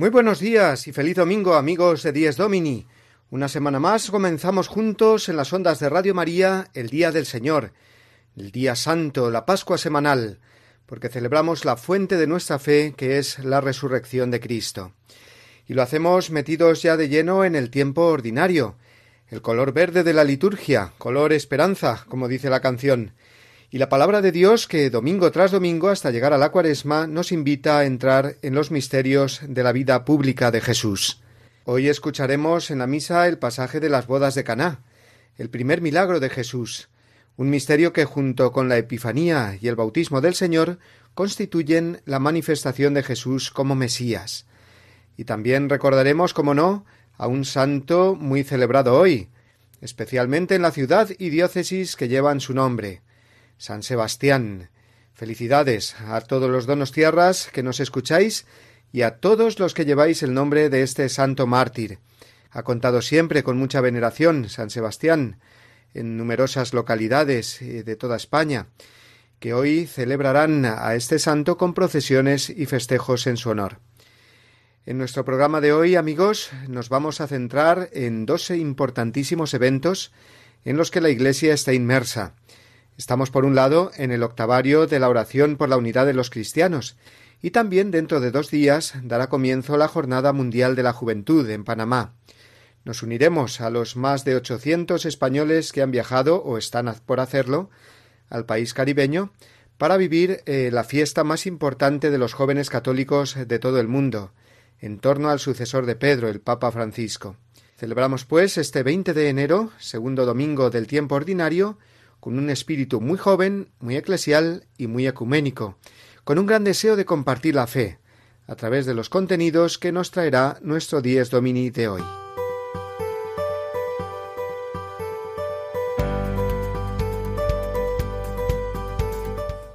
Muy buenos días y feliz domingo amigos de Dies Domini. Una semana más comenzamos juntos en las ondas de Radio María el Día del Señor, el Día Santo, la Pascua semanal, porque celebramos la fuente de nuestra fe que es la resurrección de Cristo. Y lo hacemos metidos ya de lleno en el tiempo ordinario, el color verde de la liturgia, color esperanza, como dice la canción, y la palabra de Dios que domingo tras domingo hasta llegar a la cuaresma nos invita a entrar en los misterios de la vida pública de Jesús. Hoy escucharemos en la misa el pasaje de las bodas de Caná, el primer milagro de Jesús, un misterio que junto con la Epifanía y el bautismo del Señor constituyen la manifestación de Jesús como Mesías. Y también recordaremos, como no, a un santo muy celebrado hoy, especialmente en la ciudad y diócesis que llevan su nombre, San Sebastián. Felicidades a todos los donos tierras que nos escucháis y a todos los que lleváis el nombre de este santo mártir. Ha contado siempre con mucha veneración San Sebastián en numerosas localidades eh, de toda España, que hoy celebrarán a este santo con procesiones y festejos en su honor. En nuestro programa de hoy, amigos, nos vamos a centrar en dos importantísimos eventos en los que la Iglesia está inmersa, Estamos, por un lado, en el octavario de la oración por la unidad de los cristianos, y también dentro de dos días dará comienzo la Jornada Mundial de la Juventud en Panamá. Nos uniremos a los más de ochocientos españoles que han viajado o están por hacerlo al país caribeño para vivir eh, la fiesta más importante de los jóvenes católicos de todo el mundo, en torno al sucesor de Pedro, el Papa Francisco. Celebramos, pues, este 20 de enero, segundo domingo del tiempo ordinario, con un espíritu muy joven, muy eclesial y muy ecuménico, con un gran deseo de compartir la fe, a través de los contenidos que nos traerá nuestro Dies Domini de hoy.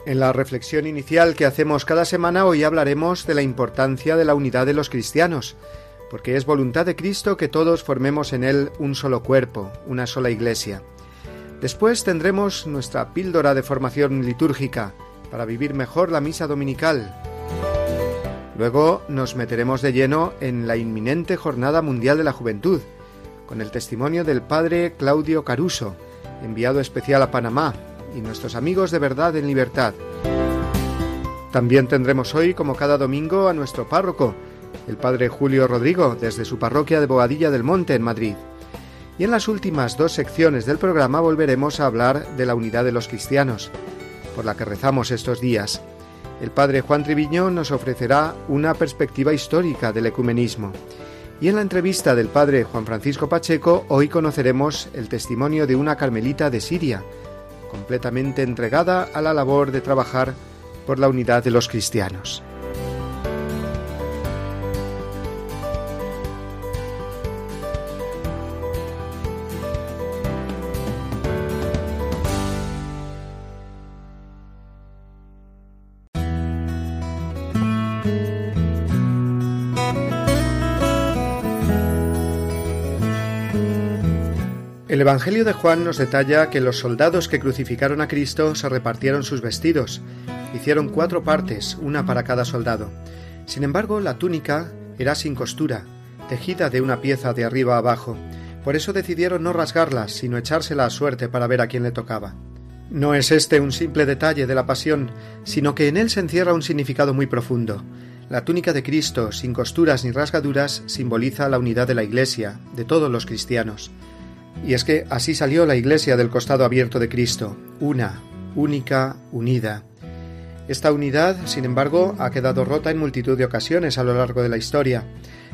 En la reflexión inicial que hacemos cada semana hoy hablaremos de la importancia de la unidad de los cristianos, porque es voluntad de Cristo que todos formemos en Él un solo cuerpo, una sola iglesia. Después tendremos nuestra píldora de formación litúrgica para vivir mejor la misa dominical. Luego nos meteremos de lleno en la inminente Jornada Mundial de la Juventud, con el testimonio del padre Claudio Caruso, enviado especial a Panamá, y nuestros amigos de verdad en libertad. También tendremos hoy, como cada domingo, a nuestro párroco, el padre Julio Rodrigo, desde su parroquia de Bogadilla del Monte, en Madrid. Y en las últimas dos secciones del programa volveremos a hablar de la unidad de los cristianos, por la que rezamos estos días. El padre Juan Triviño nos ofrecerá una perspectiva histórica del ecumenismo. Y en la entrevista del padre Juan Francisco Pacheco hoy conoceremos el testimonio de una carmelita de Siria, completamente entregada a la labor de trabajar por la unidad de los cristianos. El Evangelio de Juan nos detalla que los soldados que crucificaron a Cristo se repartieron sus vestidos. Hicieron cuatro partes, una para cada soldado. Sin embargo, la túnica era sin costura, tejida de una pieza de arriba a abajo. Por eso decidieron no rasgarla, sino echársela a suerte para ver a quién le tocaba. No es este un simple detalle de la pasión, sino que en él se encierra un significado muy profundo. La túnica de Cristo, sin costuras ni rasgaduras, simboliza la unidad de la Iglesia, de todos los cristianos. Y es que así salió la Iglesia del costado abierto de Cristo, una, única, unida. Esta unidad, sin embargo, ha quedado rota en multitud de ocasiones a lo largo de la historia.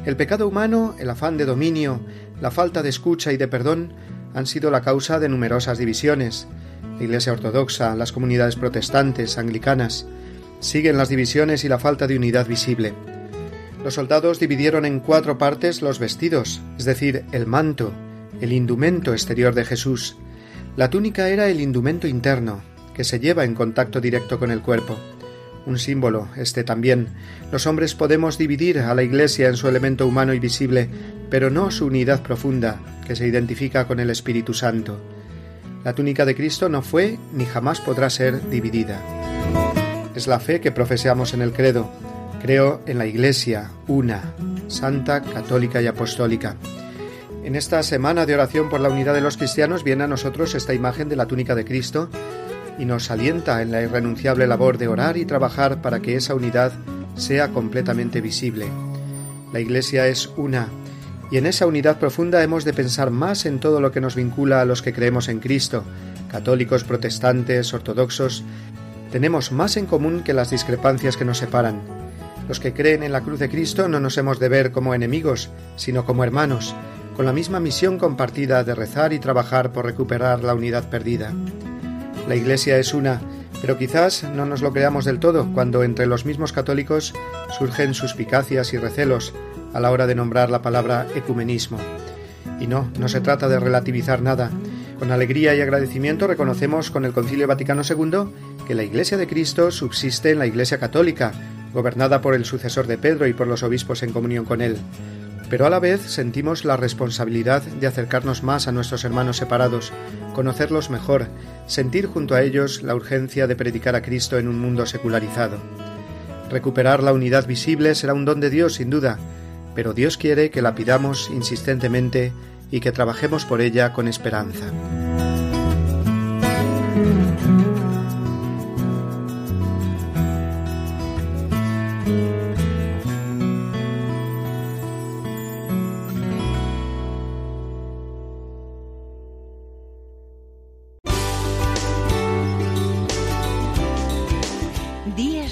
El pecado humano, el afán de dominio, la falta de escucha y de perdón han sido la causa de numerosas divisiones. La Iglesia Ortodoxa, las comunidades protestantes, anglicanas, siguen las divisiones y la falta de unidad visible. Los soldados dividieron en cuatro partes los vestidos, es decir, el manto, el indumento exterior de Jesús. La túnica era el indumento interno, que se lleva en contacto directo con el cuerpo. Un símbolo, este también. Los hombres podemos dividir a la Iglesia en su elemento humano y visible, pero no su unidad profunda, que se identifica con el Espíritu Santo. La túnica de Cristo no fue ni jamás podrá ser dividida. Es la fe que profesamos en el credo. Creo en la Iglesia, una, santa, católica y apostólica. En esta semana de oración por la unidad de los cristianos viene a nosotros esta imagen de la túnica de Cristo y nos alienta en la irrenunciable labor de orar y trabajar para que esa unidad sea completamente visible. La Iglesia es una, y en esa unidad profunda hemos de pensar más en todo lo que nos vincula a los que creemos en Cristo, católicos, protestantes, ortodoxos, tenemos más en común que las discrepancias que nos separan. Los que creen en la cruz de Cristo no nos hemos de ver como enemigos, sino como hermanos, con la misma misión compartida de rezar y trabajar por recuperar la unidad perdida. La Iglesia es una, pero quizás no nos lo creamos del todo cuando entre los mismos católicos surgen suspicacias y recelos a la hora de nombrar la palabra ecumenismo. Y no, no se trata de relativizar nada. Con alegría y agradecimiento reconocemos con el Concilio Vaticano II que la Iglesia de Cristo subsiste en la Iglesia católica, gobernada por el sucesor de Pedro y por los obispos en comunión con él. Pero a la vez sentimos la responsabilidad de acercarnos más a nuestros hermanos separados, conocerlos mejor, sentir junto a ellos la urgencia de predicar a Cristo en un mundo secularizado. Recuperar la unidad visible será un don de Dios, sin duda, pero Dios quiere que la pidamos insistentemente y que trabajemos por ella con esperanza.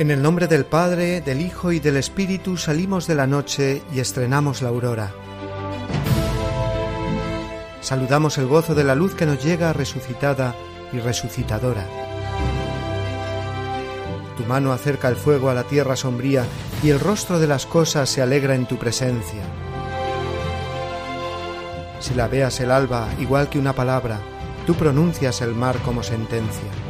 En el nombre del Padre, del Hijo y del Espíritu salimos de la noche y estrenamos la aurora. Saludamos el gozo de la luz que nos llega resucitada y resucitadora. Tu mano acerca el fuego a la tierra sombría y el rostro de las cosas se alegra en tu presencia. Si la veas el alba igual que una palabra, tú pronuncias el mar como sentencia.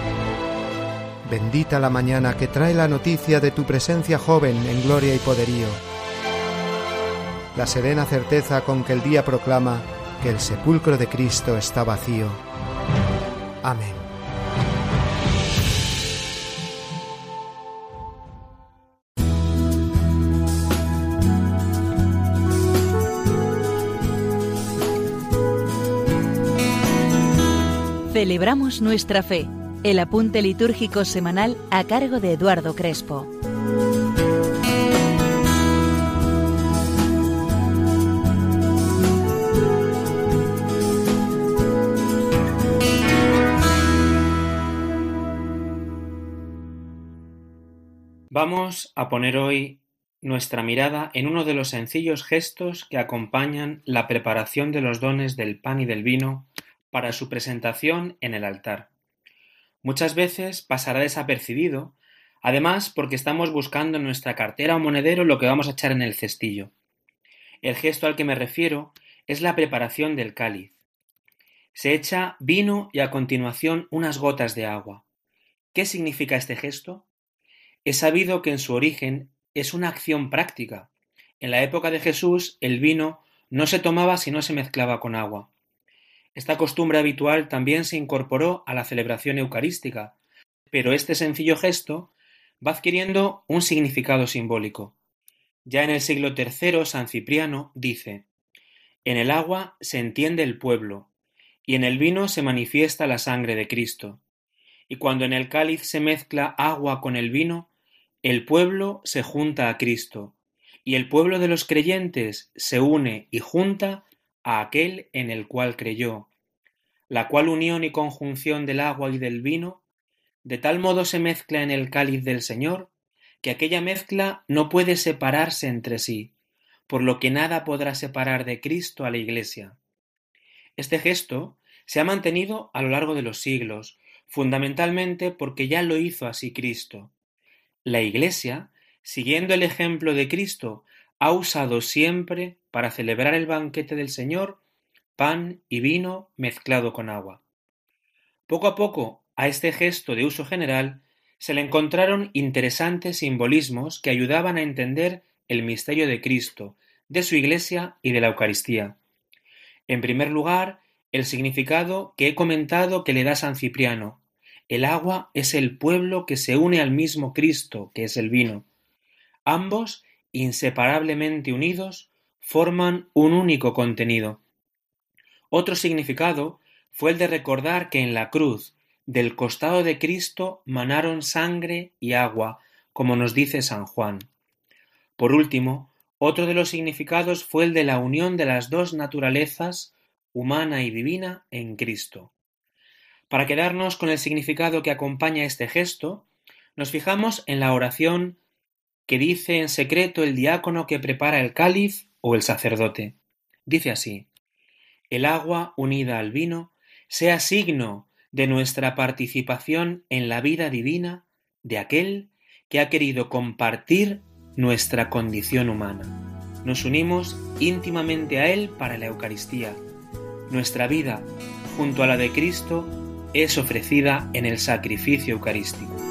Bendita la mañana que trae la noticia de tu presencia joven en gloria y poderío. La serena certeza con que el día proclama que el sepulcro de Cristo está vacío. Amén. Celebramos nuestra fe el apunte litúrgico semanal a cargo de Eduardo Crespo. Vamos a poner hoy nuestra mirada en uno de los sencillos gestos que acompañan la preparación de los dones del pan y del vino para su presentación en el altar. Muchas veces pasará desapercibido, además porque estamos buscando en nuestra cartera o monedero lo que vamos a echar en el cestillo. El gesto al que me refiero es la preparación del cáliz. Se echa vino y a continuación unas gotas de agua. ¿Qué significa este gesto? Es sabido que en su origen es una acción práctica. En la época de Jesús el vino no se tomaba si no se mezclaba con agua. Esta costumbre habitual también se incorporó a la celebración eucarística, pero este sencillo gesto va adquiriendo un significado simbólico. Ya en el siglo III San Cipriano dice En el agua se entiende el pueblo, y en el vino se manifiesta la sangre de Cristo. Y cuando en el cáliz se mezcla agua con el vino, el pueblo se junta a Cristo, y el pueblo de los creyentes se une y junta a aquel en el cual creyó, la cual unión y conjunción del agua y del vino, de tal modo se mezcla en el cáliz del Señor, que aquella mezcla no puede separarse entre sí, por lo que nada podrá separar de Cristo a la Iglesia. Este gesto se ha mantenido a lo largo de los siglos, fundamentalmente porque ya lo hizo así Cristo. La Iglesia, siguiendo el ejemplo de Cristo, ha usado siempre, para celebrar el banquete del Señor, pan y vino mezclado con agua. Poco a poco, a este gesto de uso general se le encontraron interesantes simbolismos que ayudaban a entender el misterio de Cristo, de su Iglesia y de la Eucaristía. En primer lugar, el significado que he comentado que le da San Cipriano. El agua es el pueblo que se une al mismo Cristo, que es el vino. Ambos inseparablemente unidos, forman un único contenido. Otro significado fue el de recordar que en la cruz, del costado de Cristo, manaron sangre y agua, como nos dice San Juan. Por último, otro de los significados fue el de la unión de las dos naturalezas, humana y divina, en Cristo. Para quedarnos con el significado que acompaña este gesto, nos fijamos en la oración que dice en secreto el diácono que prepara el cáliz o el sacerdote. Dice así, el agua unida al vino sea signo de nuestra participación en la vida divina de aquel que ha querido compartir nuestra condición humana. Nos unimos íntimamente a Él para la Eucaristía. Nuestra vida, junto a la de Cristo, es ofrecida en el sacrificio eucarístico.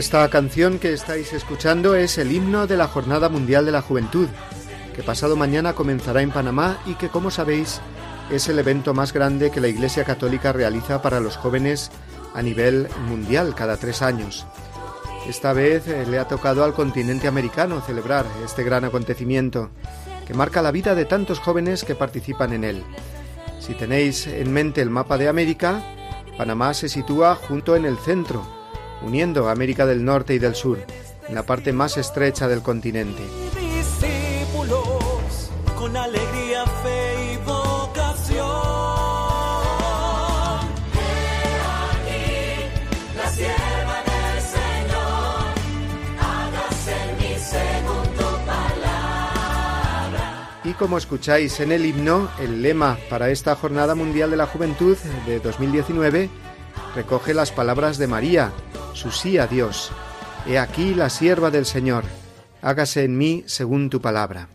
Esta canción que estáis escuchando es el himno de la Jornada Mundial de la Juventud, que pasado mañana comenzará en Panamá y que, como sabéis, es el evento más grande que la Iglesia Católica realiza para los jóvenes a nivel mundial cada tres años. Esta vez eh, le ha tocado al continente americano celebrar este gran acontecimiento, que marca la vida de tantos jóvenes que participan en él. Si tenéis en mente el mapa de América, Panamá se sitúa junto en el centro, uniendo América del Norte y del Sur, en la parte más estrecha del continente. con alegría, fe y vocación. Y como escucháis en el himno, el lema para esta Jornada Mundial de la Juventud de 2019 recoge las palabras de María, su sí a Dios. He aquí la sierva del Señor, hágase en mí según tu palabra.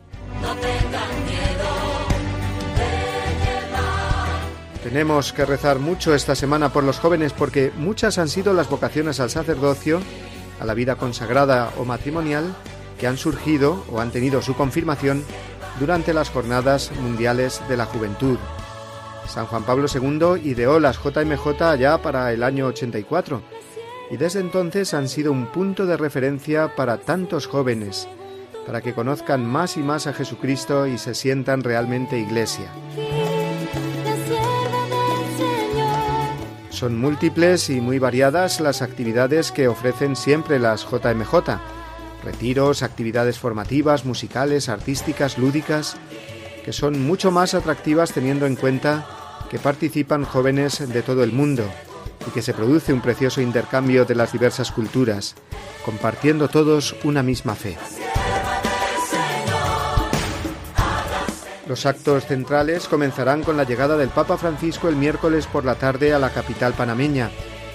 Tenemos que rezar mucho esta semana por los jóvenes porque muchas han sido las vocaciones al sacerdocio, a la vida consagrada o matrimonial que han surgido o han tenido su confirmación durante las jornadas mundiales de la juventud. San Juan Pablo II ideó las JMJ ya para el año 84 y desde entonces han sido un punto de referencia para tantos jóvenes, para que conozcan más y más a Jesucristo y se sientan realmente iglesia. Son múltiples y muy variadas las actividades que ofrecen siempre las JMJ. Retiros, actividades formativas, musicales, artísticas, lúdicas, que son mucho más atractivas teniendo en cuenta que participan jóvenes de todo el mundo y que se produce un precioso intercambio de las diversas culturas, compartiendo todos una misma fe. Los actos centrales comenzarán con la llegada del Papa Francisco el miércoles por la tarde a la capital panameña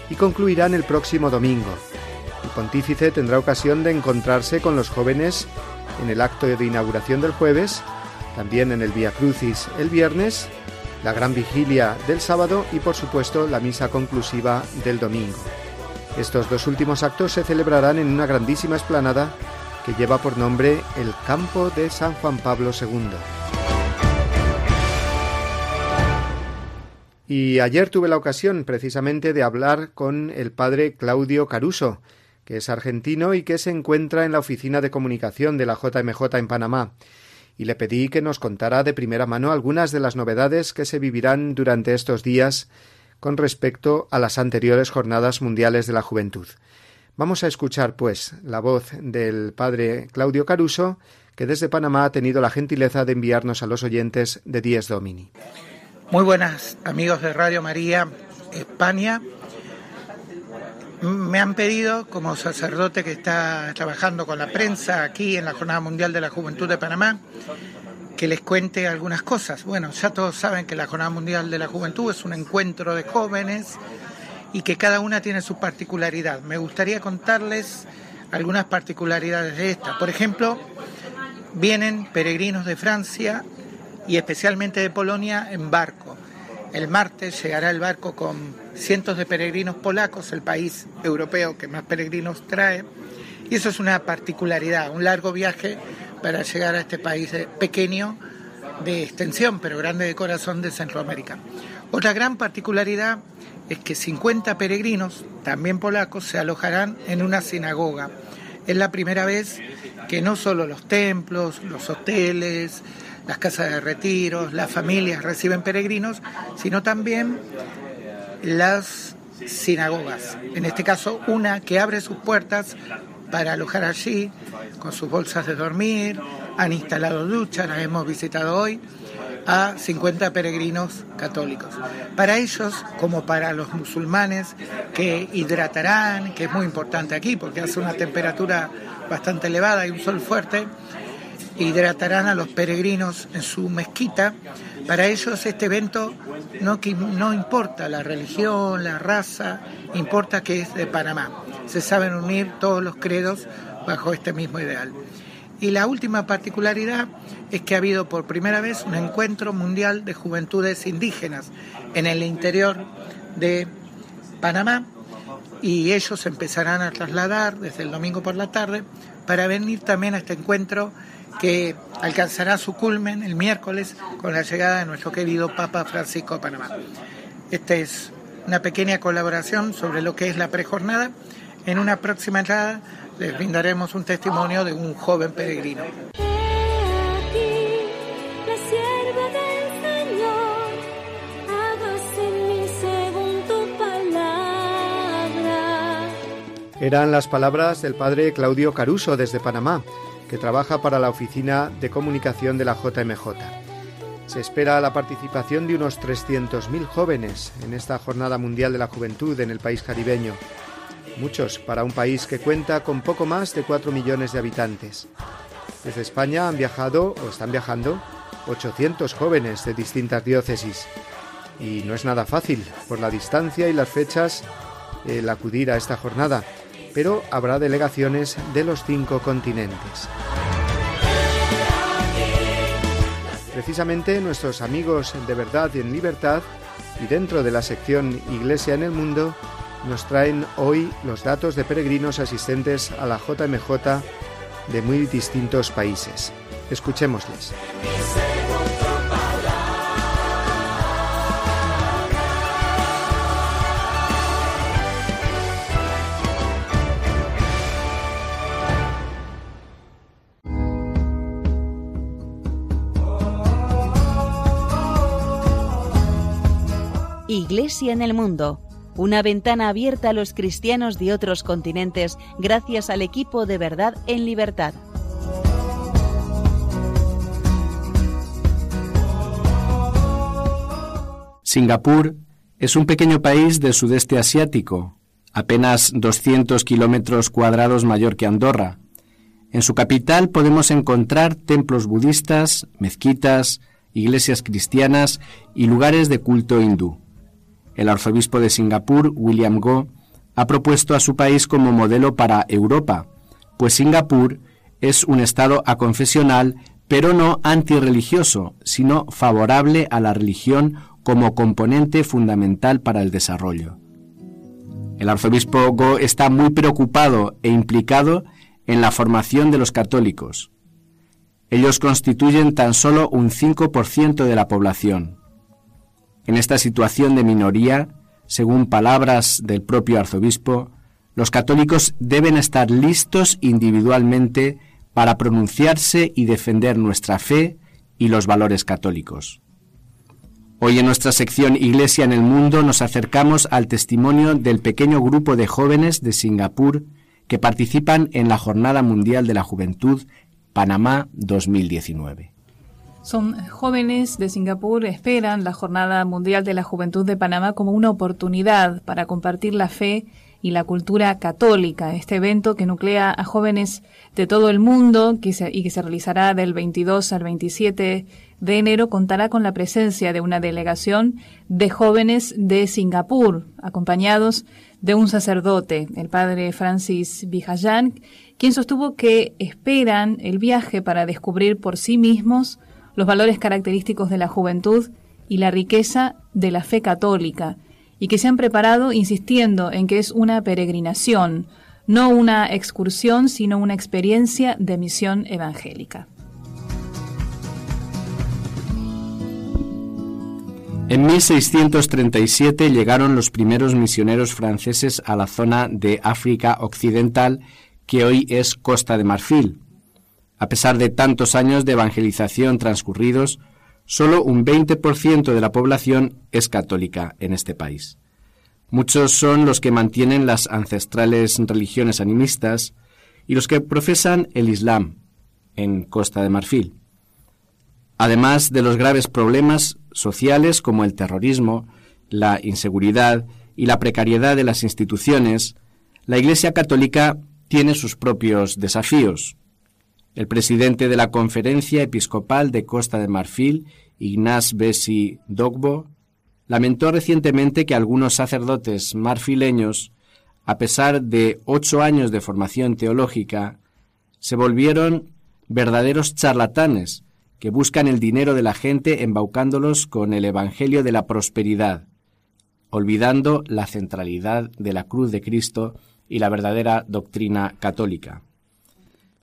y concluirán el próximo domingo. El pontífice tendrá ocasión de encontrarse con los jóvenes en el acto de inauguración del jueves, también en el Via Crucis el viernes, la gran vigilia del sábado y por supuesto la misa conclusiva del domingo. Estos dos últimos actos se celebrarán en una grandísima esplanada que lleva por nombre el Campo de San Juan Pablo II. Y ayer tuve la ocasión precisamente de hablar con el padre Claudio Caruso, que es argentino y que se encuentra en la oficina de comunicación de la JMJ en Panamá, y le pedí que nos contara de primera mano algunas de las novedades que se vivirán durante estos días con respecto a las anteriores jornadas mundiales de la juventud. Vamos a escuchar, pues, la voz del padre Claudio Caruso, que desde Panamá ha tenido la gentileza de enviarnos a los oyentes de Dies Domini. Muy buenas amigos de Radio María España. Me han pedido, como sacerdote que está trabajando con la prensa aquí en la Jornada Mundial de la Juventud de Panamá, que les cuente algunas cosas. Bueno, ya todos saben que la Jornada Mundial de la Juventud es un encuentro de jóvenes y que cada una tiene su particularidad. Me gustaría contarles algunas particularidades de esta. Por ejemplo, vienen peregrinos de Francia y especialmente de Polonia en barco. El martes llegará el barco con cientos de peregrinos polacos, el país europeo que más peregrinos trae, y eso es una particularidad, un largo viaje para llegar a este país pequeño de extensión, pero grande de corazón de Centroamérica. Otra gran particularidad es que 50 peregrinos, también polacos, se alojarán en una sinagoga. Es la primera vez que no solo los templos, los hoteles, las casas de retiros, las familias reciben peregrinos, sino también las sinagogas. En este caso, una que abre sus puertas para alojar allí con sus bolsas de dormir, han instalado duchas, las hemos visitado hoy, a 50 peregrinos católicos. Para ellos, como para los musulmanes, que hidratarán, que es muy importante aquí porque hace una temperatura bastante elevada y un sol fuerte, hidratarán a los peregrinos en su mezquita. Para ellos este evento no, no importa la religión, la raza, importa que es de Panamá. Se saben unir todos los credos bajo este mismo ideal. Y la última particularidad es que ha habido por primera vez un encuentro mundial de juventudes indígenas en el interior de Panamá y ellos empezarán a trasladar desde el domingo por la tarde para venir también a este encuentro que alcanzará su culmen el miércoles con la llegada de nuestro querido Papa Francisco a Panamá. Esta es una pequeña colaboración sobre lo que es la prejornada. En una próxima entrada les brindaremos un testimonio de un joven peregrino. Eran las palabras del padre Claudio Caruso desde Panamá que trabaja para la Oficina de Comunicación de la JMJ. Se espera la participación de unos 300.000 jóvenes en esta Jornada Mundial de la Juventud en el país caribeño, muchos para un país que cuenta con poco más de 4 millones de habitantes. Desde España han viajado o están viajando 800 jóvenes de distintas diócesis. Y no es nada fácil, por la distancia y las fechas, el acudir a esta jornada pero habrá delegaciones de los cinco continentes. Precisamente nuestros amigos de Verdad y en Libertad y dentro de la sección Iglesia en el Mundo nos traen hoy los datos de peregrinos asistentes a la JMJ de muy distintos países. Escuchémosles. Iglesia en el Mundo, una ventana abierta a los cristianos de otros continentes gracias al equipo de verdad en libertad. Singapur es un pequeño país del sudeste asiático, apenas 200 kilómetros cuadrados mayor que Andorra. En su capital podemos encontrar templos budistas, mezquitas, iglesias cristianas y lugares de culto hindú. El arzobispo de Singapur, William Go, ha propuesto a su país como modelo para Europa, pues Singapur es un estado aconfesional, pero no antirreligioso, sino favorable a la religión como componente fundamental para el desarrollo. El arzobispo Go está muy preocupado e implicado en la formación de los católicos. Ellos constituyen tan solo un 5% de la población. En esta situación de minoría, según palabras del propio arzobispo, los católicos deben estar listos individualmente para pronunciarse y defender nuestra fe y los valores católicos. Hoy en nuestra sección Iglesia en el Mundo nos acercamos al testimonio del pequeño grupo de jóvenes de Singapur que participan en la Jornada Mundial de la Juventud Panamá 2019. Son jóvenes de Singapur, esperan la Jornada Mundial de la Juventud de Panamá como una oportunidad para compartir la fe y la cultura católica. Este evento que nuclea a jóvenes de todo el mundo y que se realizará del 22 al 27 de enero contará con la presencia de una delegación de jóvenes de Singapur, acompañados de un sacerdote, el padre Francis Vijayan, quien sostuvo que esperan el viaje para descubrir por sí mismos los valores característicos de la juventud y la riqueza de la fe católica, y que se han preparado insistiendo en que es una peregrinación, no una excursión, sino una experiencia de misión evangélica. En 1637 llegaron los primeros misioneros franceses a la zona de África Occidental, que hoy es Costa de Marfil. A pesar de tantos años de evangelización transcurridos, solo un 20% de la población es católica en este país. Muchos son los que mantienen las ancestrales religiones animistas y los que profesan el Islam en Costa de Marfil. Además de los graves problemas sociales como el terrorismo, la inseguridad y la precariedad de las instituciones, la Iglesia Católica tiene sus propios desafíos. El presidente de la Conferencia Episcopal de Costa de Marfil, Ignaz Bessi Dogbo, lamentó recientemente que algunos sacerdotes marfileños, a pesar de ocho años de formación teológica, se volvieron verdaderos charlatanes que buscan el dinero de la gente embaucándolos con el Evangelio de la prosperidad, olvidando la centralidad de la cruz de Cristo y la verdadera doctrina católica.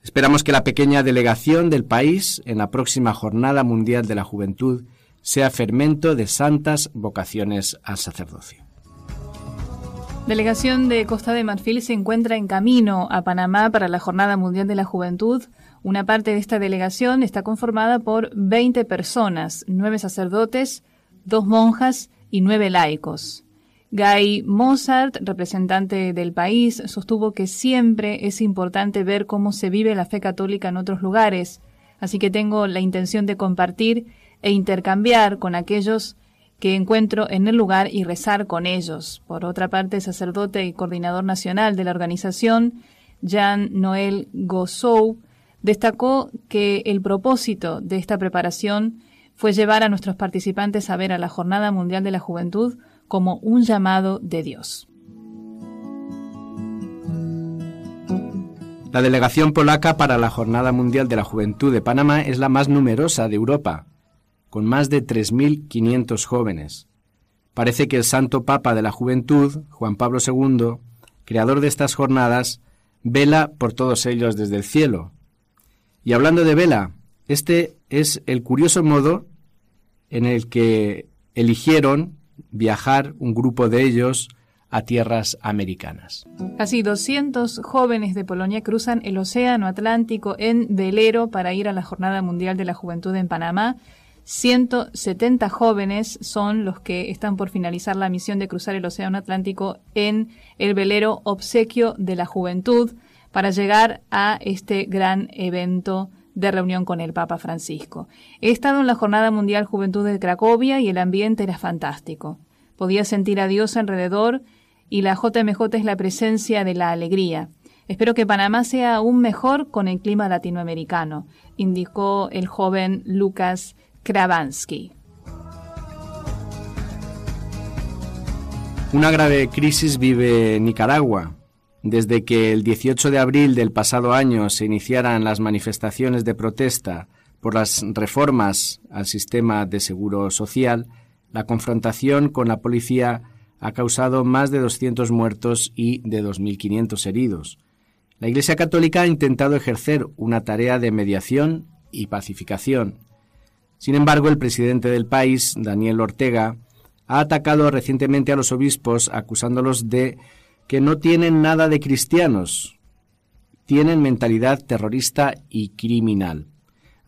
Esperamos que la pequeña delegación del país en la próxima Jornada Mundial de la Juventud sea fermento de santas vocaciones al sacerdocio. Delegación de Costa de Marfil se encuentra en camino a Panamá para la Jornada Mundial de la Juventud. Una parte de esta delegación está conformada por 20 personas, nueve sacerdotes, dos monjas y nueve laicos. Guy Mozart, representante del país, sostuvo que siempre es importante ver cómo se vive la fe católica en otros lugares, así que tengo la intención de compartir e intercambiar con aquellos que encuentro en el lugar y rezar con ellos. Por otra parte, sacerdote y coordinador nacional de la organización, Jean-Noël Gossou, destacó que el propósito de esta preparación fue llevar a nuestros participantes a ver a la Jornada Mundial de la Juventud como un llamado de Dios. La delegación polaca para la Jornada Mundial de la Juventud de Panamá es la más numerosa de Europa, con más de 3.500 jóvenes. parece que el Santo Papa de la Juventud, Juan Pablo II, creador de estas jornadas, vela por todos ellos desde el cielo. Y hablando de vela, este es el curioso modo en el que eligieron viajar un grupo de ellos a tierras americanas. Casi 200 jóvenes de Polonia cruzan el Océano Atlántico en velero para ir a la Jornada Mundial de la Juventud en Panamá. 170 jóvenes son los que están por finalizar la misión de cruzar el Océano Atlántico en el velero Obsequio de la Juventud para llegar a este gran evento de reunión con el Papa Francisco. He estado en la Jornada Mundial Juventud de Cracovia y el ambiente era fantástico. Podía sentir a Dios alrededor y la JMJ es la presencia de la alegría. Espero que Panamá sea aún mejor con el clima latinoamericano, indicó el joven Lucas Kravansky. Una grave crisis vive Nicaragua. Desde que el 18 de abril del pasado año se iniciaran las manifestaciones de protesta por las reformas al sistema de seguro social, la confrontación con la policía ha causado más de 200 muertos y de 2.500 heridos. La Iglesia Católica ha intentado ejercer una tarea de mediación y pacificación. Sin embargo, el presidente del país, Daniel Ortega, ha atacado recientemente a los obispos acusándolos de que no tienen nada de cristianos, tienen mentalidad terrorista y criminal.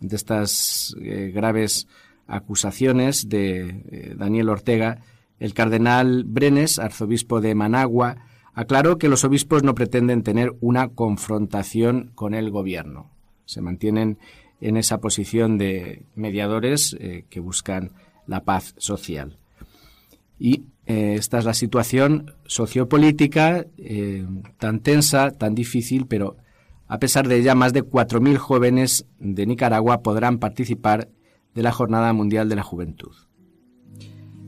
Ante estas eh, graves acusaciones de eh, Daniel Ortega, el cardenal Brenes, arzobispo de Managua, aclaró que los obispos no pretenden tener una confrontación con el gobierno. Se mantienen en esa posición de mediadores eh, que buscan la paz social. Y eh, esta es la situación sociopolítica eh, tan tensa, tan difícil, pero a pesar de ella, más de 4.000 jóvenes de Nicaragua podrán participar de la Jornada Mundial de la Juventud.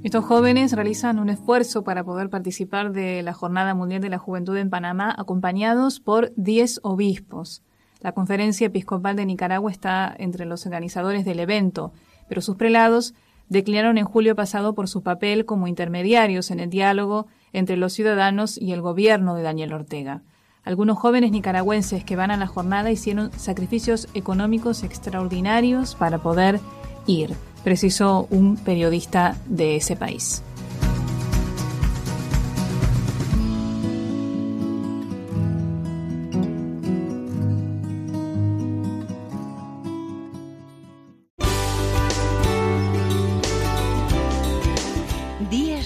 Estos jóvenes realizan un esfuerzo para poder participar de la Jornada Mundial de la Juventud en Panamá, acompañados por 10 obispos. La Conferencia Episcopal de Nicaragua está entre los organizadores del evento, pero sus prelados declinaron en julio pasado por su papel como intermediarios en el diálogo entre los ciudadanos y el gobierno de Daniel Ortega. Algunos jóvenes nicaragüenses que van a la jornada hicieron sacrificios económicos extraordinarios para poder ir precisó un periodista de ese país.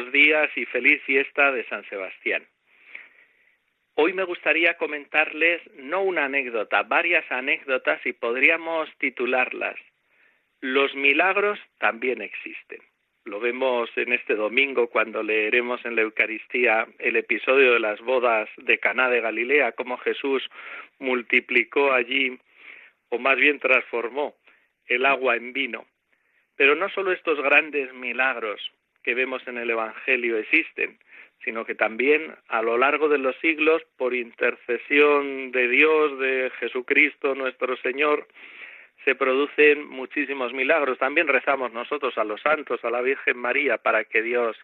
Buenos días y feliz fiesta de San Sebastián. Hoy me gustaría comentarles no una anécdota, varias anécdotas y podríamos titularlas Los milagros también existen. Lo vemos en este domingo cuando leeremos en la Eucaristía el episodio de las bodas de Caná de Galilea, cómo Jesús multiplicó allí o más bien transformó el agua en vino. Pero no solo estos grandes milagros que vemos en el Evangelio existen, sino que también a lo largo de los siglos, por intercesión de Dios, de Jesucristo nuestro Señor, se producen muchísimos milagros. También rezamos nosotros a los santos, a la Virgen María, para que Dios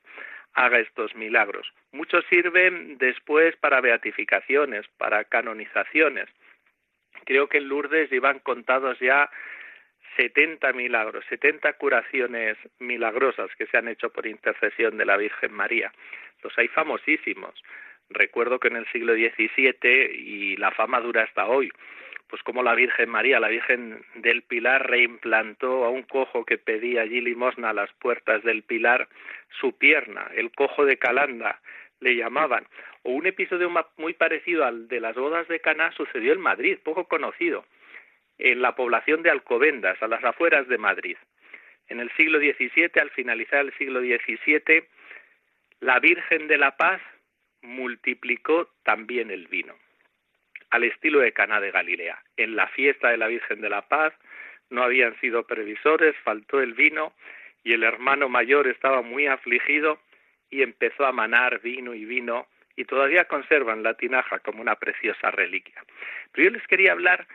haga estos milagros. Muchos sirven después para beatificaciones, para canonizaciones. Creo que en Lourdes iban contados ya 70 milagros, 70 curaciones milagrosas que se han hecho por intercesión de la Virgen María. Los hay famosísimos. Recuerdo que en el siglo XVII, y la fama dura hasta hoy, pues como la Virgen María, la Virgen del Pilar, reimplantó a un cojo que pedía allí limosna a las puertas del Pilar su pierna, el cojo de Calanda, le llamaban. O un episodio muy parecido al de las bodas de Caná sucedió en Madrid, poco conocido en la población de Alcobendas, a las afueras de Madrid. En el siglo XVII, al finalizar el siglo XVII, la Virgen de la Paz multiplicó también el vino, al estilo de Caná de Galilea. En la fiesta de la Virgen de la Paz no habían sido previsores, faltó el vino y el hermano mayor estaba muy afligido y empezó a manar vino y vino y todavía conservan la tinaja como una preciosa reliquia. Pero yo les quería hablar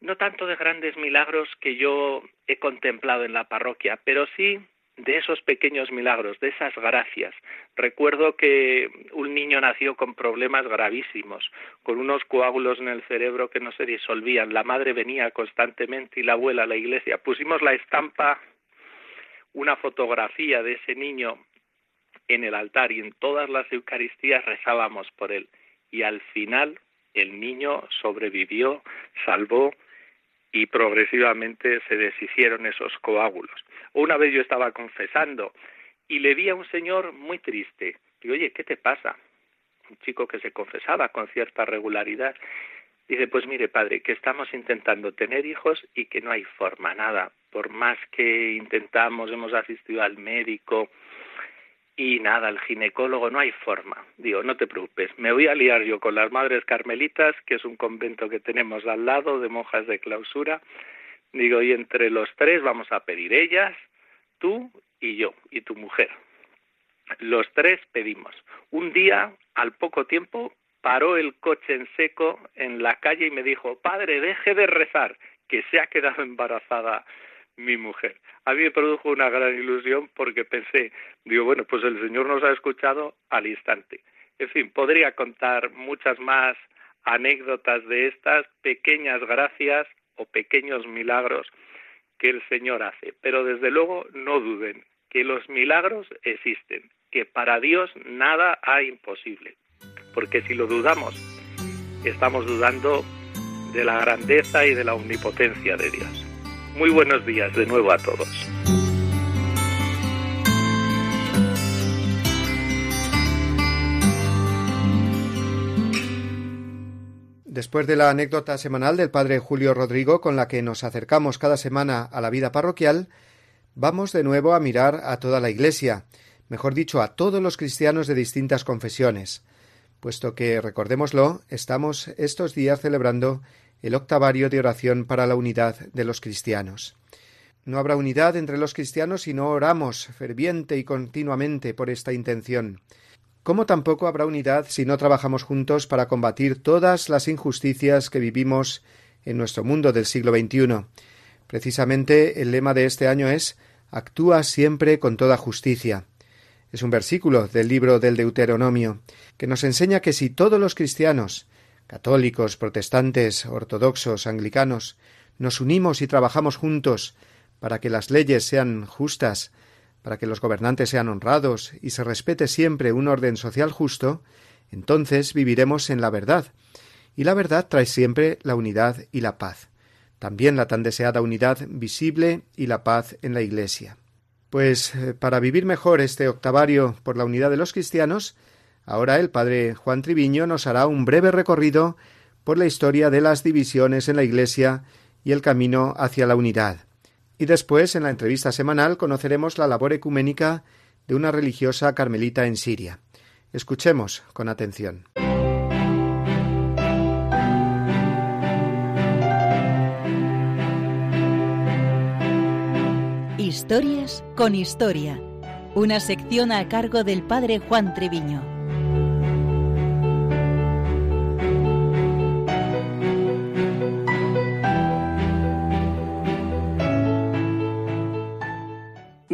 no tanto de grandes milagros que yo he contemplado en la parroquia, pero sí de esos pequeños milagros, de esas gracias. Recuerdo que un niño nació con problemas gravísimos, con unos coágulos en el cerebro que no se disolvían. La madre venía constantemente y la abuela a la iglesia. Pusimos la estampa, una fotografía de ese niño en el altar y en todas las Eucaristías rezábamos por él. Y al final el niño sobrevivió, salvó y progresivamente se deshicieron esos coágulos. Una vez yo estaba confesando y le vi a un señor muy triste. Digo, oye, ¿qué te pasa? Un chico que se confesaba con cierta regularidad. Dice, pues mire, padre, que estamos intentando tener hijos y que no hay forma, nada. Por más que intentamos, hemos asistido al médico, y nada, al ginecólogo no hay forma. Digo, no te preocupes, me voy a liar yo con las Madres Carmelitas, que es un convento que tenemos al lado de monjas de clausura. Digo, y entre los tres vamos a pedir ellas, tú y yo, y tu mujer. Los tres pedimos. Un día, al poco tiempo, paró el coche en seco en la calle y me dijo, padre, deje de rezar, que se ha quedado embarazada mi mujer. A mí me produjo una gran ilusión porque pensé, digo, bueno, pues el Señor nos ha escuchado al instante. En fin, podría contar muchas más anécdotas de estas pequeñas gracias o pequeños milagros que el Señor hace. Pero desde luego no duden que los milagros existen, que para Dios nada hay imposible. Porque si lo dudamos, estamos dudando de la grandeza y de la omnipotencia de Dios. Muy buenos días de nuevo a todos. Después de la anécdota semanal del padre Julio Rodrigo con la que nos acercamos cada semana a la vida parroquial, vamos de nuevo a mirar a toda la Iglesia, mejor dicho, a todos los cristianos de distintas confesiones, puesto que, recordémoslo, estamos estos días celebrando el octavario de oración para la unidad de los cristianos. No habrá unidad entre los cristianos si no oramos ferviente y continuamente por esta intención. Como tampoco habrá unidad si no trabajamos juntos para combatir todas las injusticias que vivimos en nuestro mundo del siglo XXI. Precisamente el lema de este año es Actúa siempre con toda justicia. Es un versículo del libro del Deuteronomio, que nos enseña que si todos los cristianos católicos, protestantes, ortodoxos, anglicanos, nos unimos y trabajamos juntos para que las leyes sean justas, para que los gobernantes sean honrados y se respete siempre un orden social justo, entonces viviremos en la verdad. Y la verdad trae siempre la unidad y la paz. También la tan deseada unidad visible y la paz en la Iglesia. Pues eh, para vivir mejor este octavario por la unidad de los cristianos, Ahora el padre Juan Triviño nos hará un breve recorrido por la historia de las divisiones en la Iglesia y el camino hacia la unidad. Y después, en la entrevista semanal, conoceremos la labor ecuménica de una religiosa carmelita en Siria. Escuchemos con atención. Historias con historia. Una sección a cargo del padre Juan Triviño.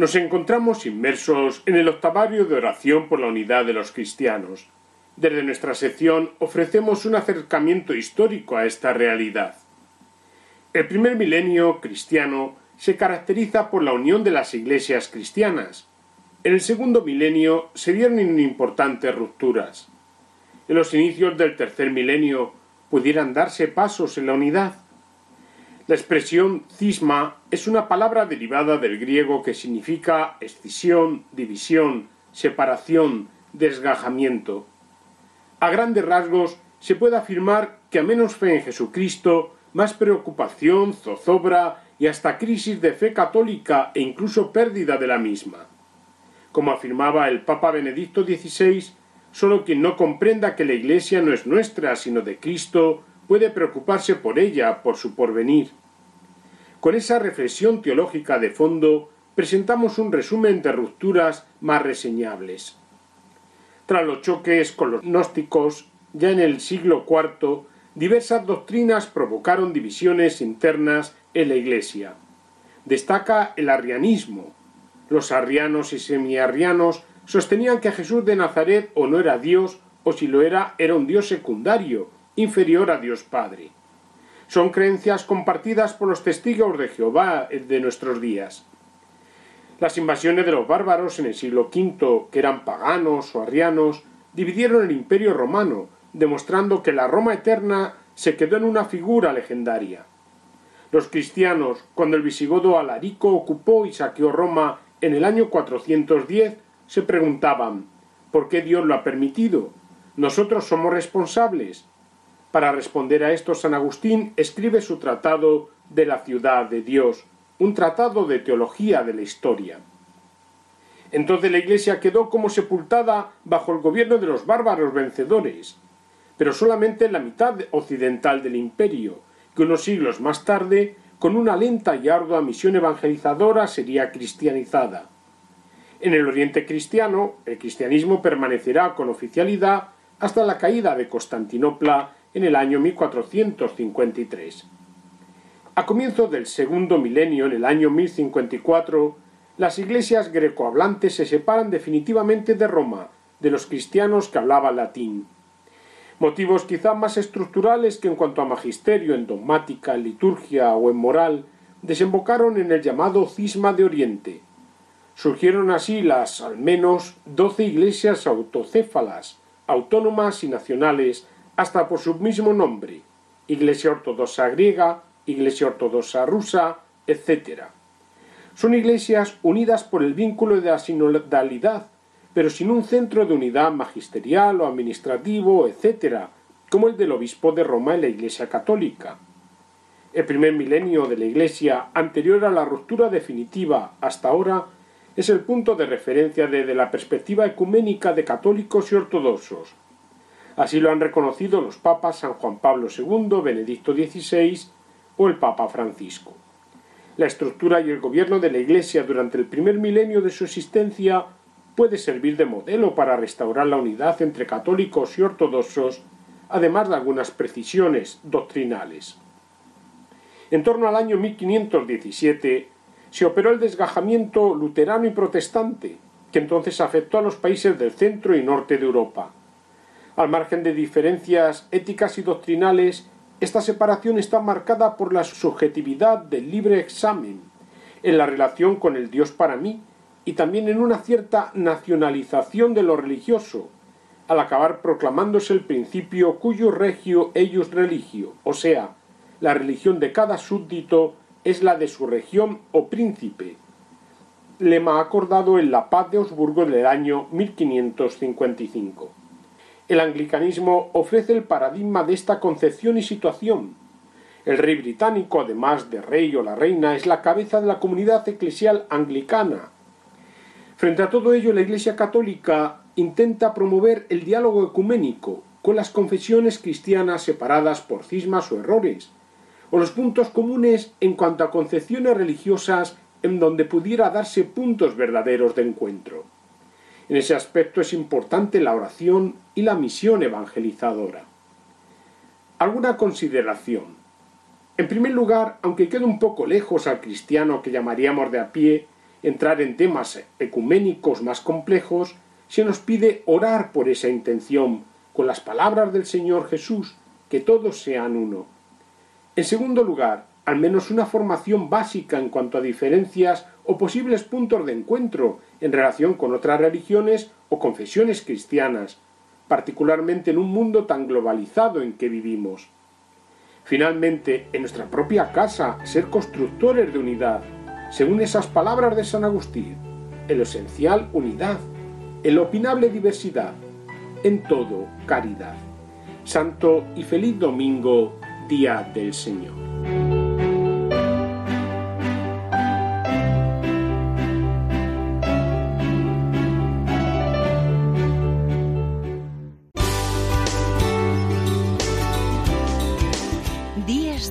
Nos encontramos inmersos en el octavario de oración por la unidad de los cristianos. Desde nuestra sección ofrecemos un acercamiento histórico a esta realidad. El primer milenio cristiano se caracteriza por la unión de las iglesias cristianas. En el segundo milenio se dieron importantes rupturas. En los inicios del tercer milenio pudieran darse pasos en la unidad. La expresión cisma es una palabra derivada del griego que significa escisión, división, separación, desgajamiento. A grandes rasgos se puede afirmar que a menos fe en Jesucristo más preocupación, zozobra y hasta crisis de fe católica e incluso pérdida de la misma. Como afirmaba el Papa Benedicto XVI, solo quien no comprenda que la Iglesia no es nuestra, sino de Cristo, puede preocuparse por ella, por su porvenir. Con esa reflexión teológica de fondo, presentamos un resumen de rupturas más reseñables. Tras los choques con los gnósticos, ya en el siglo IV, diversas doctrinas provocaron divisiones internas en la Iglesia. Destaca el arrianismo. Los arrianos y semiarrianos sostenían que Jesús de Nazaret o no era Dios o si lo era era un Dios secundario, inferior a Dios Padre. Son creencias compartidas por los testigos de Jehová de nuestros días. Las invasiones de los bárbaros en el siglo V, que eran paganos o arrianos, dividieron el imperio romano, demostrando que la Roma eterna se quedó en una figura legendaria. Los cristianos, cuando el visigodo Alarico ocupó y saqueó Roma en el año 410, se preguntaban ¿por qué Dios lo ha permitido? ¿Nosotros somos responsables? Para responder a esto, San Agustín escribe su tratado de la ciudad de Dios, un tratado de teología de la historia. Entonces la Iglesia quedó como sepultada bajo el gobierno de los bárbaros vencedores, pero solamente en la mitad occidental del imperio, que unos siglos más tarde, con una lenta y ardua misión evangelizadora, sería cristianizada. En el Oriente cristiano, el cristianismo permanecerá con oficialidad hasta la caída de Constantinopla en el año 1453. A comienzos del segundo milenio, en el año 1054, las iglesias grecohablantes se separan definitivamente de Roma, de los cristianos que hablaban latín motivos quizá más estructurales que en cuanto a magisterio, en dogmática, en liturgia o en moral, desembocaron en el llamado cisma de Oriente. Surgieron así las al menos doce iglesias autocéfalas, autónomas y nacionales, hasta por su mismo nombre, Iglesia Ortodoxa griega, Iglesia Ortodoxa rusa, etc. Son iglesias unidas por el vínculo de la sinodalidad pero sin un centro de unidad magisterial o administrativo, etc., como el del obispo de Roma en la Iglesia católica. El primer milenio de la Iglesia, anterior a la ruptura definitiva hasta ahora, es el punto de referencia desde la perspectiva ecuménica de católicos y ortodoxos. Así lo han reconocido los papas San Juan Pablo II, Benedicto XVI o el Papa Francisco. La estructura y el gobierno de la Iglesia durante el primer milenio de su existencia puede servir de modelo para restaurar la unidad entre católicos y ortodoxos, además de algunas precisiones doctrinales. En torno al año 1517 se operó el desgajamiento luterano y protestante, que entonces afectó a los países del centro y norte de Europa. Al margen de diferencias éticas y doctrinales, esta separación está marcada por la subjetividad del libre examen, en la relación con el Dios para mí y también en una cierta nacionalización de lo religioso, al acabar proclamándose el principio cuyo regio eius religio, o sea, la religión de cada súbdito es la de su región o príncipe, lema acordado en la paz de Augsburgo del año 1555. El anglicanismo ofrece el paradigma de esta concepción y situación. El rey británico, además de rey o la reina, es la cabeza de la comunidad eclesial anglicana, Frente a todo ello, la Iglesia Católica intenta promover el diálogo ecuménico con las confesiones cristianas separadas por cismas o errores, o los puntos comunes en cuanto a concepciones religiosas en donde pudiera darse puntos verdaderos de encuentro. En ese aspecto es importante la oración y la misión evangelizadora. Alguna consideración. En primer lugar, aunque quede un poco lejos al cristiano que llamaríamos de a pie, entrar en temas ecuménicos más complejos, se nos pide orar por esa intención, con las palabras del Señor Jesús, que todos sean uno. En segundo lugar, al menos una formación básica en cuanto a diferencias o posibles puntos de encuentro en relación con otras religiones o confesiones cristianas, particularmente en un mundo tan globalizado en que vivimos. Finalmente, en nuestra propia casa, ser constructores de unidad, según esas palabras de San Agustín, en lo esencial unidad, en lo opinable diversidad, en todo caridad. Santo y feliz domingo Día del Señor.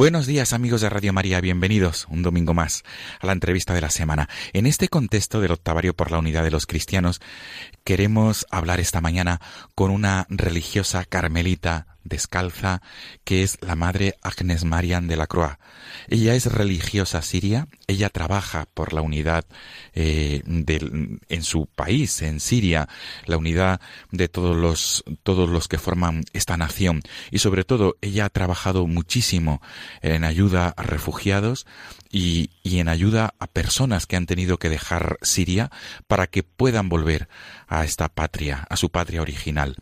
Buenos días amigos de Radio María, bienvenidos un domingo más a la entrevista de la semana. En este contexto del octavario por la unidad de los cristianos, queremos hablar esta mañana con una religiosa carmelita descalza, que es la madre Agnes Marian de la Croix. Ella es religiosa siria, ella trabaja por la unidad eh, en su país, en Siria, la unidad de todos los, todos los que forman esta nación. Y sobre todo, ella ha trabajado muchísimo en ayuda a refugiados y, y en ayuda a personas que han tenido que dejar Siria para que puedan volver a esta patria, a su patria original.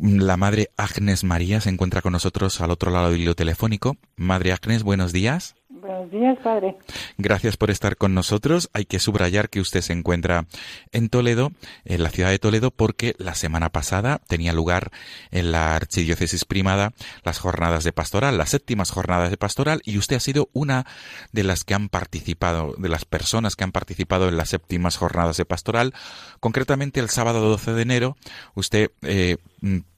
La madre Agnes María se encuentra con nosotros al otro lado del hilo telefónico. Madre Agnes, buenos días. Buenos días, padre. Gracias por estar con nosotros. Hay que subrayar que usted se encuentra en Toledo, en la ciudad de Toledo, porque la semana pasada tenía lugar en la Archidiócesis Primada las jornadas de pastoral, las séptimas jornadas de pastoral, y usted ha sido una de las que han participado, de las personas que han participado en las séptimas jornadas de pastoral. Concretamente, el sábado 12 de enero, usted eh,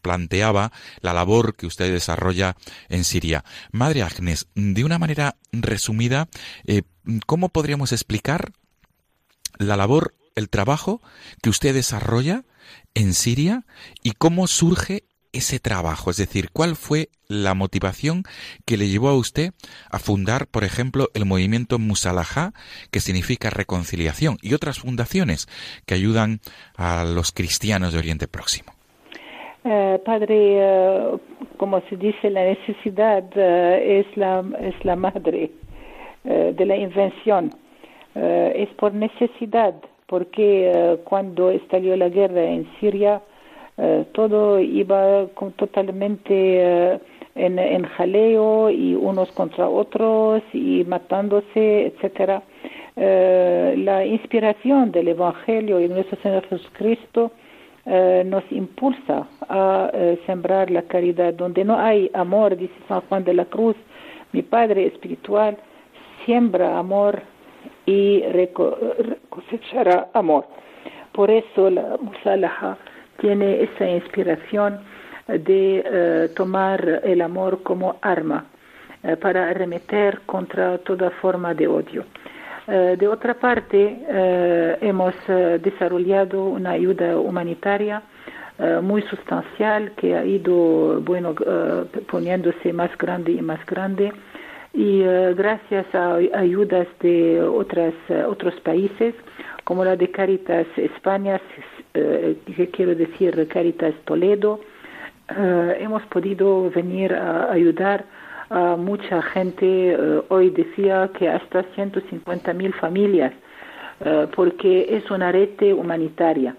planteaba la labor que usted desarrolla en Siria. Madre Agnes, de una manera resumida, eh, ¿cómo podríamos explicar la labor, el trabajo que usted desarrolla en Siria y cómo surge ese trabajo? Es decir, ¿cuál fue la motivación que le llevó a usted a fundar, por ejemplo, el movimiento Musalaha, que significa reconciliación, y otras fundaciones que ayudan a los cristianos de Oriente Próximo? Eh, padre, eh, como se dice, la necesidad eh, es, la, es la madre de la invención. es por necesidad, porque cuando estalló la guerra en Siria, todo iba totalmente en, en, jaleo y unos contra otros y matándose, etcétera. la inspiración del Evangelio y nuestro Señor Jesucristo eh, nos impulsa a eh, sembrar la caridad. Donde no hay amor, dice San Juan de la Cruz, mi Padre espiritual siembra amor y cosechará amor. Por eso la Musalaha tiene esa inspiración de eh, tomar el amor como arma para arremeter contra toda forma de odio. Eh, de otra parte, eh, hemos eh, desarrollado una ayuda humanitaria muy sustancial que ha ido bueno poniéndose más grande y más grande. Y gracias a ayudas de otras otros países como la de Caritas España que quiero decir Caritas Toledo hemos podido venir a ayudar a mucha gente, eh, hoy decía que hasta 150 mil familias, eh, porque es una red humanitaria.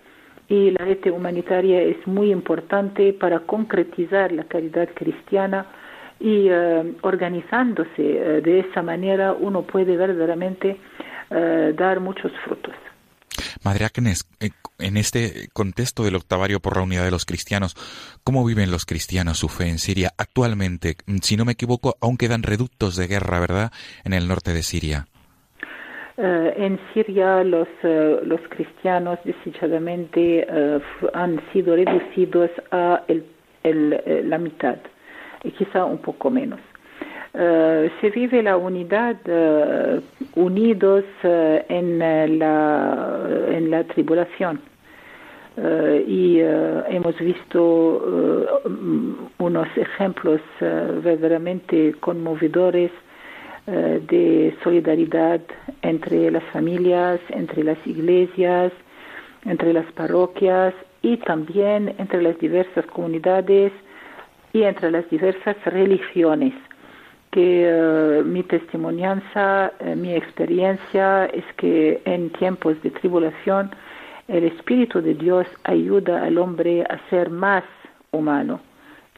Y la red humanitaria es muy importante para concretizar la caridad cristiana y eh, organizándose de esa manera uno puede verdaderamente dar muchos frutos. Madre Agnes, eh, en este contexto del octavario por la unidad de los cristianos, ¿cómo viven los cristianos su fe en Siria actualmente? Si no me equivoco, aún quedan reductos de guerra, ¿verdad?, en el norte de Siria. Eh, en Siria los, eh, los cristianos desdichadamente han sido reducidos a la mitad, y quizá un poco menos. Eh, se vive la unidad uh, unidos uh, en, la, en la tribulación. y hemos visto unos ejemplos verdaderamente conmovedores eh, de solidaridad entre las familias, entre las iglesias, entre las parroquias y también entre las diversas comunidades y entre las diversas religiones. Que eh, mi testimonianza, eh, mi experiencia es que en tiempos de tribulación el Espíritu de Dios ayuda al hombre a ser más humano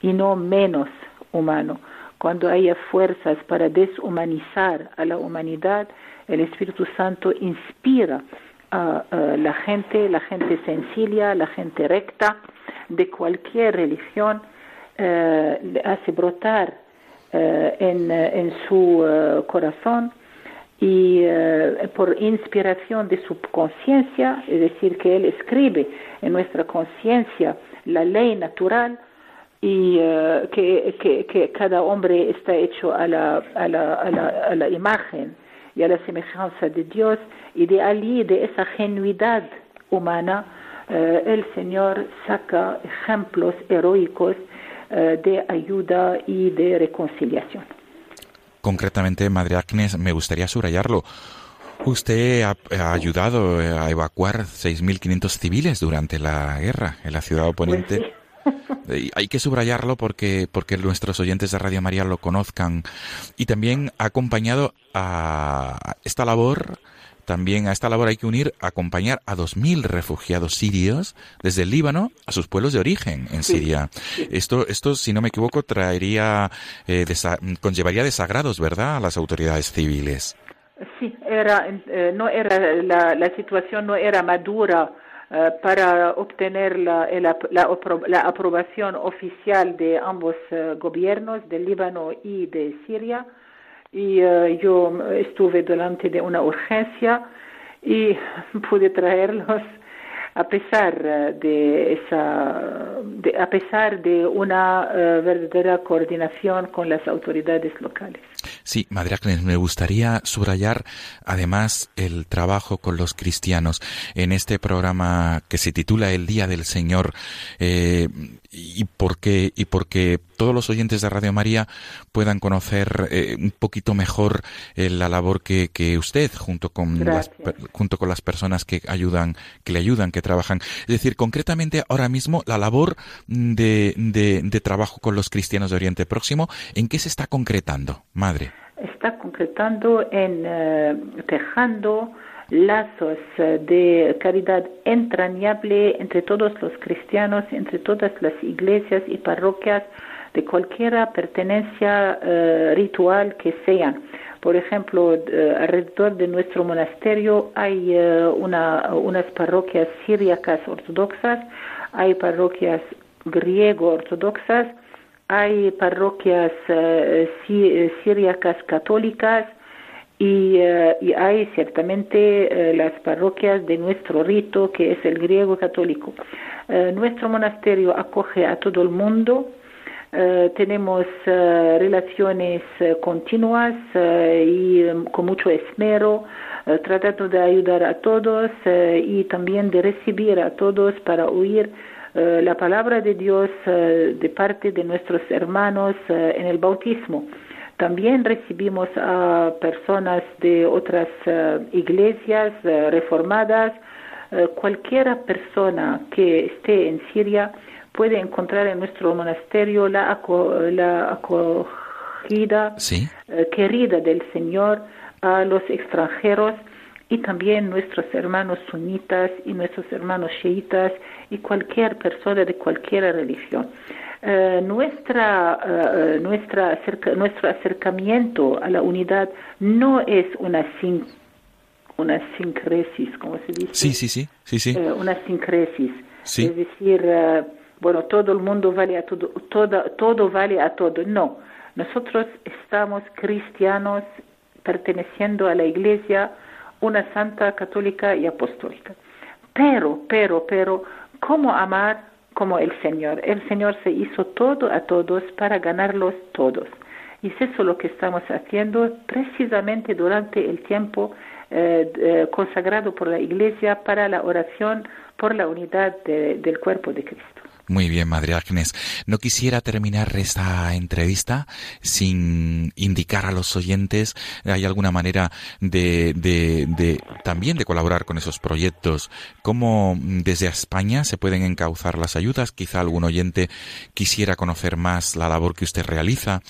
y no menos humano. Cuando haya fuerzas para deshumanizar a la humanidad, el Espíritu Santo inspira a, la gente, la gente sencilla, la gente recta, de cualquier religión, eh, hace brotar en, en, su eh, corazón y eh, por inspiración de su conciencia, es decir, que Él escribe en nuestra conciencia la ley natural y que, que, cada hombre está hecho a la, a, la, a, la, a la imagen y a la semejanza de Dios y de allí, de esa genuidad humana, el Señor saca ejemplos heroicos de ayuda y de reconciliación. Concretamente, Madre Agnes, me gustaría subrayarlo. Usted ha, ha ayudado a evacuar 6.500 civiles durante la guerra en la ciudad oponente. Pues sí. Hay que subrayarlo porque, porque nuestros oyentes de Radio María lo conozcan. Y también ha acompañado a esta labor, también a esta labor hay que unir, acompañar a 2.000 refugiados sirios desde el Líbano a sus pueblos de origen en Siria. Esto, esto si no me equivoco, traería, eh, desa conllevaría desagrados, ¿verdad?, a las autoridades civiles. Sí, era, eh, no era, la, la situación no era madura Uh, para obtener la, la, la, la, aprobación oficial de ambos uh, gobiernos, del Líbano y de Siria. Y uh, yo estuve delante de una urgencia y pude traerlos a pesar de esa, a pesar de una verdadera coordinación con las autoridades locales. Sí, Madre Agnes, me gustaría subrayar además el trabajo con los cristianos en este programa que se titula El Día del Señor. Eh, y porque y porque todos los oyentes de Radio María puedan conocer eh, un poquito mejor eh, la labor que, que usted junto con las, junto con las personas que ayudan que le ayudan que trabajan. Es decir concretamente ahora mismo la labor de, de, de trabajo con los cristianos de Oriente Próximo en qué se está concretando madre está concretando en uh, tejando lazos de caridad entrañable entre todos los cristianos, entre todas las iglesias y parroquias de cualquier pertenencia uh, ritual que sean. Por ejemplo, uh, alrededor de nuestro monasterio hay una, unas parroquias siríacas ortodoxas, hay parroquias griego-ortodoxas, hay parroquias siríacas católicas, y, uh, y, hay ciertamente uh, las parroquias de nuestro rito, que es el griego católico. Uh, nuestro monasterio acoge a todo el mundo. tenemos relaciones continuas y um, con mucho esmero, tratando de ayudar a todos y también de recibir a todos para oír la palabra de Dios de parte de nuestros hermanos en el bautismo. También recibimos a personas de otras uh, iglesias uh, reformadas. Uh, cualquiera persona que esté en Siria puede encontrar en nuestro monasterio la, aco la acogida ¿Sí? querida del Señor a los extranjeros y también nuestros hermanos sunitas y nuestros hermanos chiitas y cualquier persona de cualquier religión. Uh, nuestra, uh, nuestra acerca, nuestro acercamiento a la unidad no es una sin, una sincresis, como se dice. Sí, sí, sí, sí, sí. Una sincresis. Sí. Es decir, bueno, todo el mundo vale a todo, todo, todo vale a todo. No, nosotros estamos cristianos perteneciendo a la Iglesia, una santa católica y apostólica. Pero, pero, pero, ¿cómo amar como el Señor. El Señor se hizo todo a todos para ganarlos todos. Y es eso lo que estamos haciendo precisamente durante el tiempo eh, eh, consagrado por la Iglesia para la oración por la unidad de, del cuerpo de Cristo. Muy bien, Madre Agnes. No quisiera terminar esta entrevista sin indicar a los oyentes, ¿hay alguna manera de, de, de también de colaborar con esos proyectos? ¿Cómo desde España se pueden encauzar las ayudas? Quizá algún oyente quisiera conocer más la labor que usted realiza.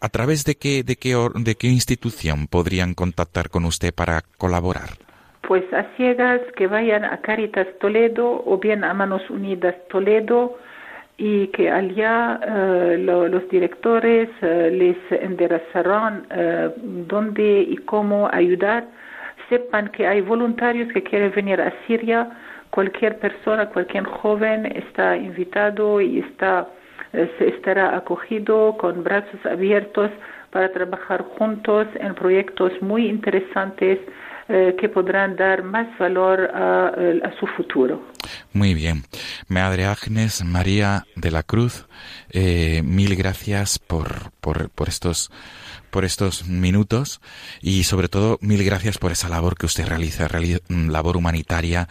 ¿A, través de qué, de, qué, de qué institución podrían contactar con usted para colaborar? Pues a ciegas que vayan a Caritas Toledo o bien a Manos Unidas Toledo y que allá eh, los directores eh, les enderezarán eh, dónde y cómo ayudar. Sepan que hay voluntarios que quieren venir a Siria. Cualquier persona, cualquier joven está invitado y está, estará acogido con brazos abiertos para trabajar juntos en proyectos muy interesantes eh, que podrán dar más valor a, su futuro. Muy bien. Madre Agnes María de la Cruz, eh, mil gracias por, por, estos por estos minutos y sobre todo mil gracias por esa labor que usted realiza, mm, labor humanitaria,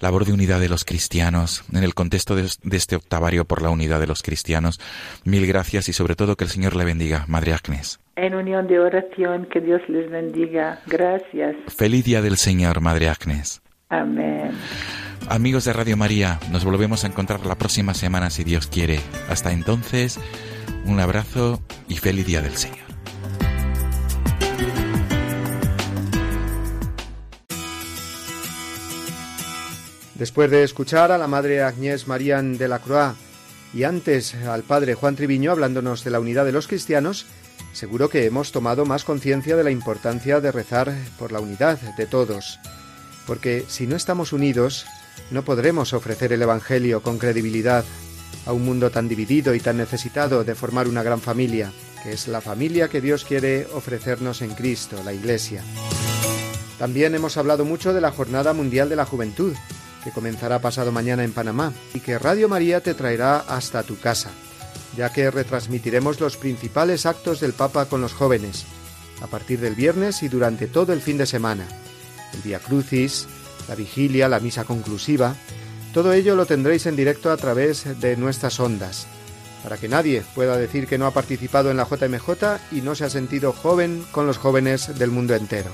labor de unidad de los cristianos, en el contexto de, este octavario por la unidad de los cristianos. Mil gracias y sobre todo que el Señor le bendiga, Madre Agnes. En unión de oración, que Dios les bendiga. Gracias. Feliz día del Señor, Madre Agnes. Amén. Amigos de Radio María, nos volvemos a encontrar la próxima semana si Dios quiere. Hasta entonces, un abrazo y feliz día del Señor. Después de escuchar a la Madre Agnès Marian de la Croix y antes al Padre Juan Triviño hablándonos de la unidad de los cristianos, seguro que hemos tomado más conciencia de la importancia de rezar por la unidad de todos, porque si no estamos unidos, no podremos ofrecer el Evangelio con credibilidad a un mundo tan dividido y tan necesitado de formar una gran familia, que es la familia que Dios quiere ofrecernos en Cristo, la Iglesia. También hemos hablado mucho de la Jornada Mundial de la Juventud, que comenzará pasado mañana en Panamá y que Radio María te traerá hasta tu casa, ya que retransmitiremos los principales actos del Papa con los jóvenes, a partir del viernes y durante todo el fin de semana. El Via Crucis, la vigilia, la misa conclusiva, todo ello lo tendréis en directo a través de nuestras ondas, para que nadie pueda decir que no ha participado en la JMJ y no se ha sentido joven con los jóvenes del mundo entero.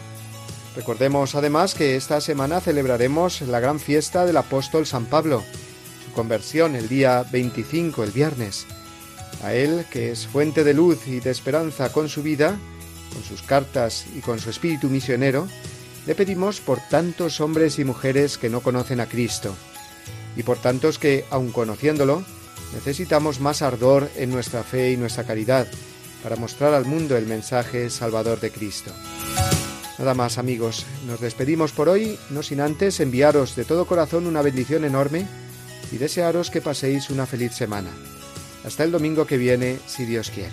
Recordemos además que esta semana celebraremos la gran fiesta del apóstol San Pablo, su conversión el día 25, el viernes. A él, que es fuente de luz y de esperanza con su vida, con sus cartas y con su espíritu misionero, le pedimos por tantos hombres y mujeres que no conocen a Cristo, y por tantos que, aun conociéndolo, necesitamos más ardor en nuestra fe y nuestra caridad, para mostrar al mundo el mensaje salvador de Cristo. Nada más amigos, nos despedimos por hoy, no sin antes enviaros de todo corazón una bendición enorme y desearos que paséis una feliz semana. Hasta el domingo que viene, si Dios quiere.